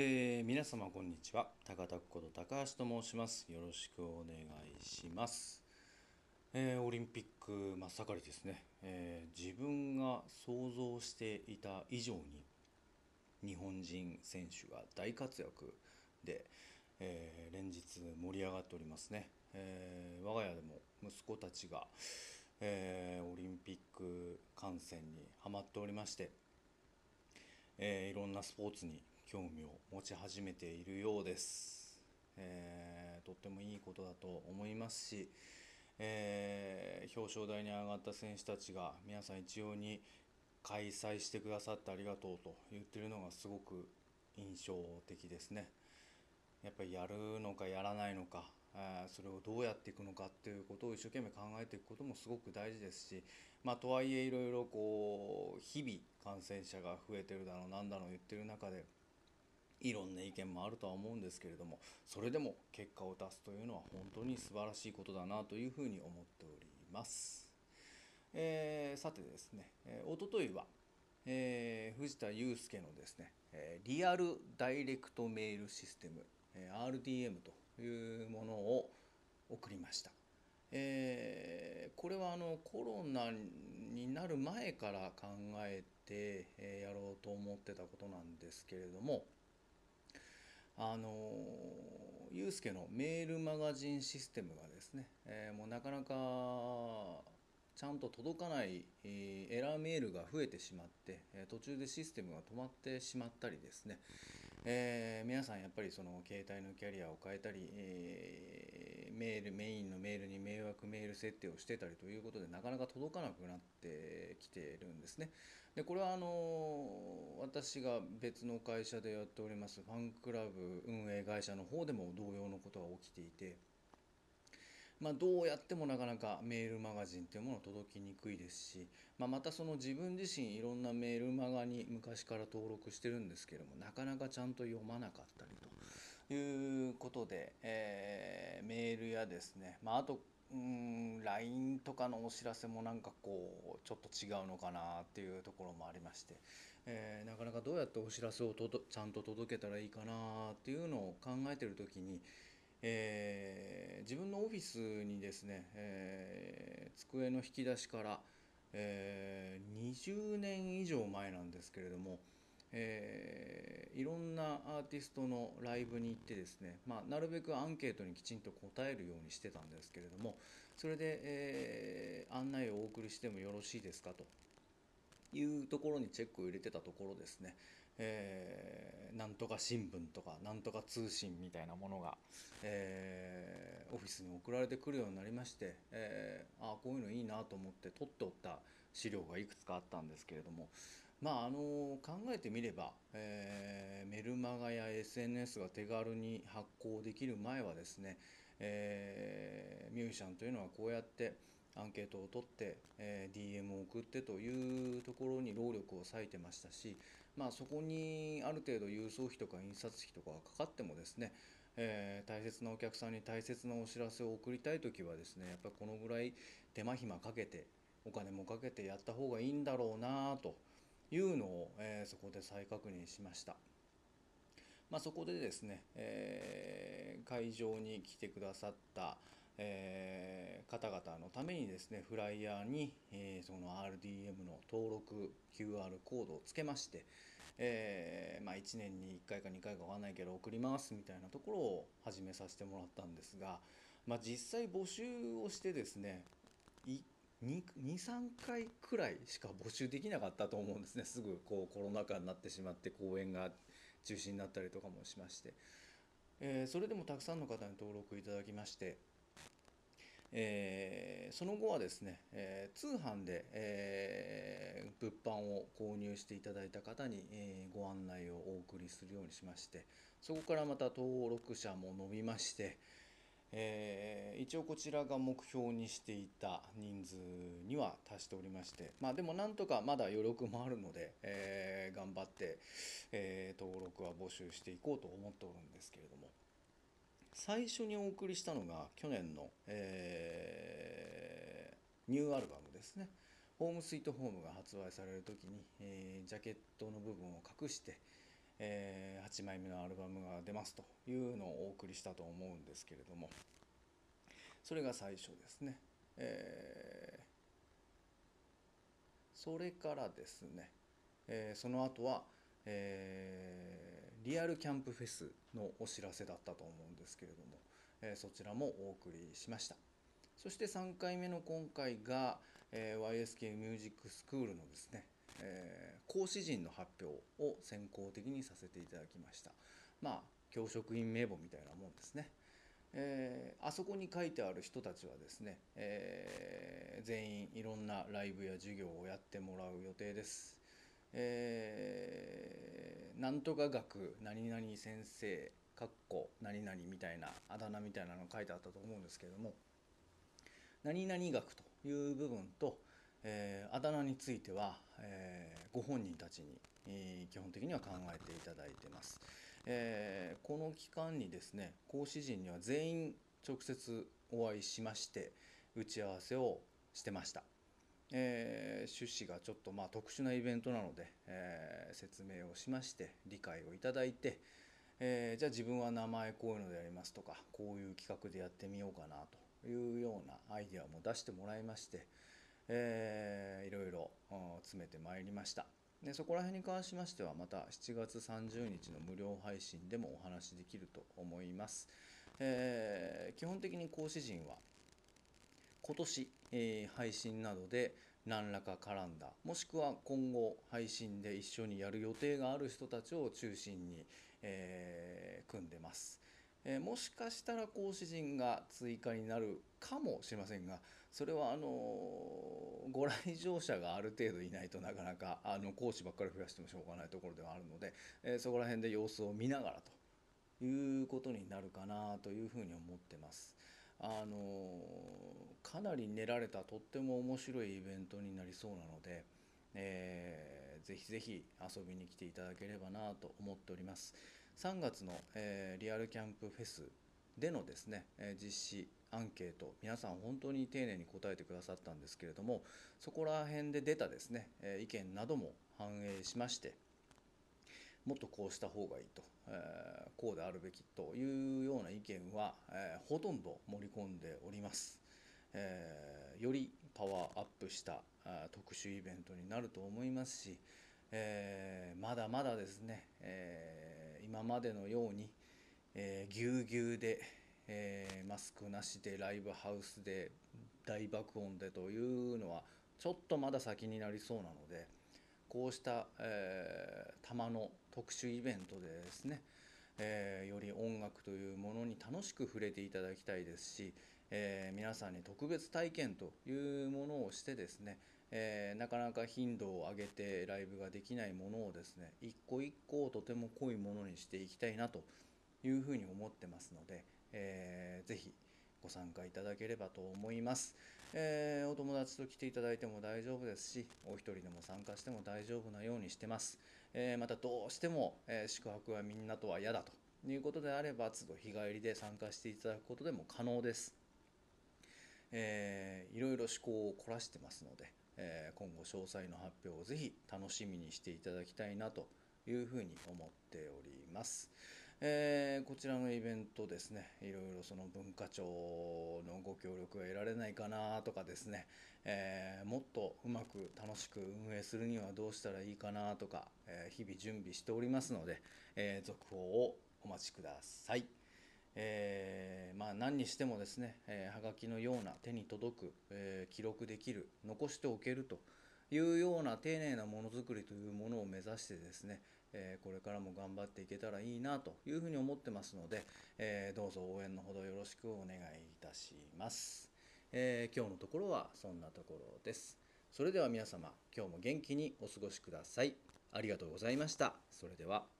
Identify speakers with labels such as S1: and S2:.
S1: えー皆様こんにちは。高田こと高橋と申します。よろしくお願いします、えーオリンピック真っ盛りですね、えー自分が想像していた以上に日本人選手が大活躍で、えー連日盛り上がっておりますね、えー我が家でも息子たちが、えーオリンピック観戦にハマっておりましてえーいろんなスポーツに興味を持ち始めているようです、えーとってもいいことだと思いますし、えー表彰台に上がった選手たちが皆さん一様に開催してくださってありがとうと言ってるのがすごく印象的ですね。やっぱりやるのかやらないのか、えそれをどうやっていくのかっていうことを一生懸命考えていくこともすごく大事ですし、まあ、とはいえいろいろこう日々感染者が増えてるだろうなんだろう言ってる中でいろんな意見もあるとは思うんですけれどもそれでも結果を出すというのは本当に素晴らしいことだなというふうに思っております。えーさてですね、えー、おとといは、えー藤田祐介のですね、えーリアルダイレクトメールシステム、えー RDM というものを送りました。えーこれはあのコロナになる前から考えて、えーやろうと思ってたことなんですけれどもあのユースケのメールマガジンシステムがですね、えーもうなかなかちゃんと届かない、えーエラーメールが増えてしまって、えー途中でシステムが止まってしまったりですね、え皆さんやっぱりその携帯のキャリアを変えたり、えメールメインのメールに迷惑メール設定をしてたりということでなかなか届かなくなってきているんですね。でこれはあの私が別の会社でやっておりますファンクラブ運営会社の方でも同様のことが起きていて。まあ、どうやってもなかなかメールマガジンっていうもの届きにくいですし、まあ、またその自分自身いろんなメールマガに昔から登録してるんですけどもなかなかちゃんと読まなかったりということで、えーメールやですね、ま、あとうん LINE とかのお知らせもなんかこうちょっと違うのかなっていうところもありまして、えーなかなかどうやってお知らせをとちゃんと届けたらいいかなっていうのを考えてる時にえー自分のオフィスにですね、えー机の引き出しから、え20年以上前なんですけれども、えーいろんなアーティストのライブに行ってですね、まあ、なるべくアンケートにきちんと答えるようにしてたんですけれどもそれで、えー案内をお送りしてもよろしいですかと。いうところにチェックを入れてたところですね、えーなんとか新聞とかなんとか通信みたいなものが、えーオフィスに送られてくるようになりまして、えーああこういうのいいなと思って取っておった資料がいくつかあったんですけれどもまああの考えてみれば、えーメルマガや SNS が手軽に発行できる前はですね、えーミュージシャンというのはこうやってアンケートを取って、えー DM を送ってというところに労力を割いてましたし、まあ、そこにある程度郵送費とか印刷費とかがかかってもですね、えー大切なお客さんに大切なお知らせを送りたい時はですねやっぱりこのぐらい手間暇かけてお金もかけてやった方がいいんだろうなというのを、えーそこで再確認しました。まあ、そこでですね、えー会場に来てくださった、えー方々のためにですねフライヤーに、えーその RDM の登録 QR コードをつけまして、えーまあ、1年に1回か2回か分かんないけど送りますみたいなところを始めさせてもらったんですが、まあ、実際募集をしてですね23回くらいしか募集できなかったと思うんですね。すぐこうコロナ禍になってしまって公演が中止になったりとかもしまして、えーそれでもたくさんの方に登録いただきまして、えーその後はですね、えー通販で、え物販を購入していただいた方に、えご案内をお送りするようにしまして。そこからまた登録者も伸びまして、えー一応こちらが目標にしていた人数には達しておりましてまあでもなんとかまだ余力もあるので、えー頑張って、えー登録は募集していこうと思っておるんですけれども最初にお送りしたのが去年の、えニューアルバムですね「ホームスイートホーム」が発売される時に、えージャケットの部分を隠して、えー8枚目のアルバムが出ますというのをお送りしたと思うんですけれどもそれが最初ですね、えそれからですね、えその後は、えリアルキャンプフェスのお知らせだったと思うんですけれども、えそちらもお送りしました。そして3回目の今回が、え YSK ミュージックスクールのですね、えー講師陣の発表を先行的にさせていただきましたまあ教職員名簿みたいなもんですねえーあそこに書いてある人たちはですね、えー全員いろんなライブや授業をやってもらう予定です。えーなんとか学何々先生かっこ何々みたいなあだ名みたいなの書いてあったと思うんですけれども何々学という部分と、えーあだ名については、えーご本人たちに、えー基本的には考えていただいてます。えーこの期間にですね講師陣には全員直接お会いしまして打ち合わせをしてました、えー趣旨がちょっとまあ特殊なイベントなので、えー説明をしまして理解をいただいて、えーじゃあ自分は名前こういうのでやりますとかこういう企画でやってみようかなというようなアイデアも出してもらいまして、えーいろいろうん詰めてまいりました。でそこら辺に関しましてはまた7月30日の無料配信でもお話しできると思います、えー基本的に講師陣は今年、えー配信などで何らか絡んだもしくは今後配信で一緒にやる予定がある人たちを中心に、えー組んでます、えーもしかしたら講師陣が追加になるかもしれませんがそれはあのご来場者がある程度いないとなかなかあの講師ばっかり増やしてもしょうがないところではあるので、えーそこら辺で様子を見ながらということになるかなというふうに思ってます。あのかなり練られたとっても面白いイベントになりそうなので、えーぜひぜひ遊びに来ていただければなと思っております3月の、えーリアルキャンプフェスでのですね、えー実施アンケート皆さん本当に丁寧に答えてくださったんですけれどもそこら辺で出たですね、えー意見なども反映しましてもっとこうした方がいいと、えーこうであるべきというような意見は、えほとんど盛り込んでおります、えよりパワーアップしたあ特殊イベントになると思いますし、えまだまだですね、えー今までのように、えぎゅうぎゅうで、えーマスクなしでライブハウスで大爆音でというのはちょっとまだ先になりそうなのでこうした、えー、玉の特殊イベントでですね、えーより音楽というものに楽しく触れていただきたいですし、えー皆さんに特別体験というものをしてですね、えーなかなか頻度を上げてライブができないものをですね一個一個をとても濃いものにしていきたいなというふうに思ってますので、えーぜひご参加いただければと思います、えーお友達と来ていただいても大丈夫ですしお一人でも参加しても大丈夫なようにしてます、えーまたどうしても、えー宿泊はみんなとは嫌だということであれば都度日帰りで参加していただくことでも可能です。えーいろいろ思考を凝らしてますので、え今後詳細の発表をぜひ楽しみにしていただきたいなというふうに思っております。えーこちらのイベントですねいろいろその文化庁のご協力が得られないかなとかですね、えーもっとうまく楽しく運営するにはどうしたらいいかなとか、えー日々準備しておりますので、え続報をお待ちください。えーまあ、何にしてもですね、えーはがきのような手に届く、えー記録できる残しておけるというような丁寧なものづくりというものを目指してですね、えーこれからも頑張っていけたらいいなというふうに思ってますので、えーどうぞ応援のほどよろしくお願いいたします、えー今日のところはそんなところです。それでは皆様今日も元気にお過ごしください。ありがとうございました。それでは。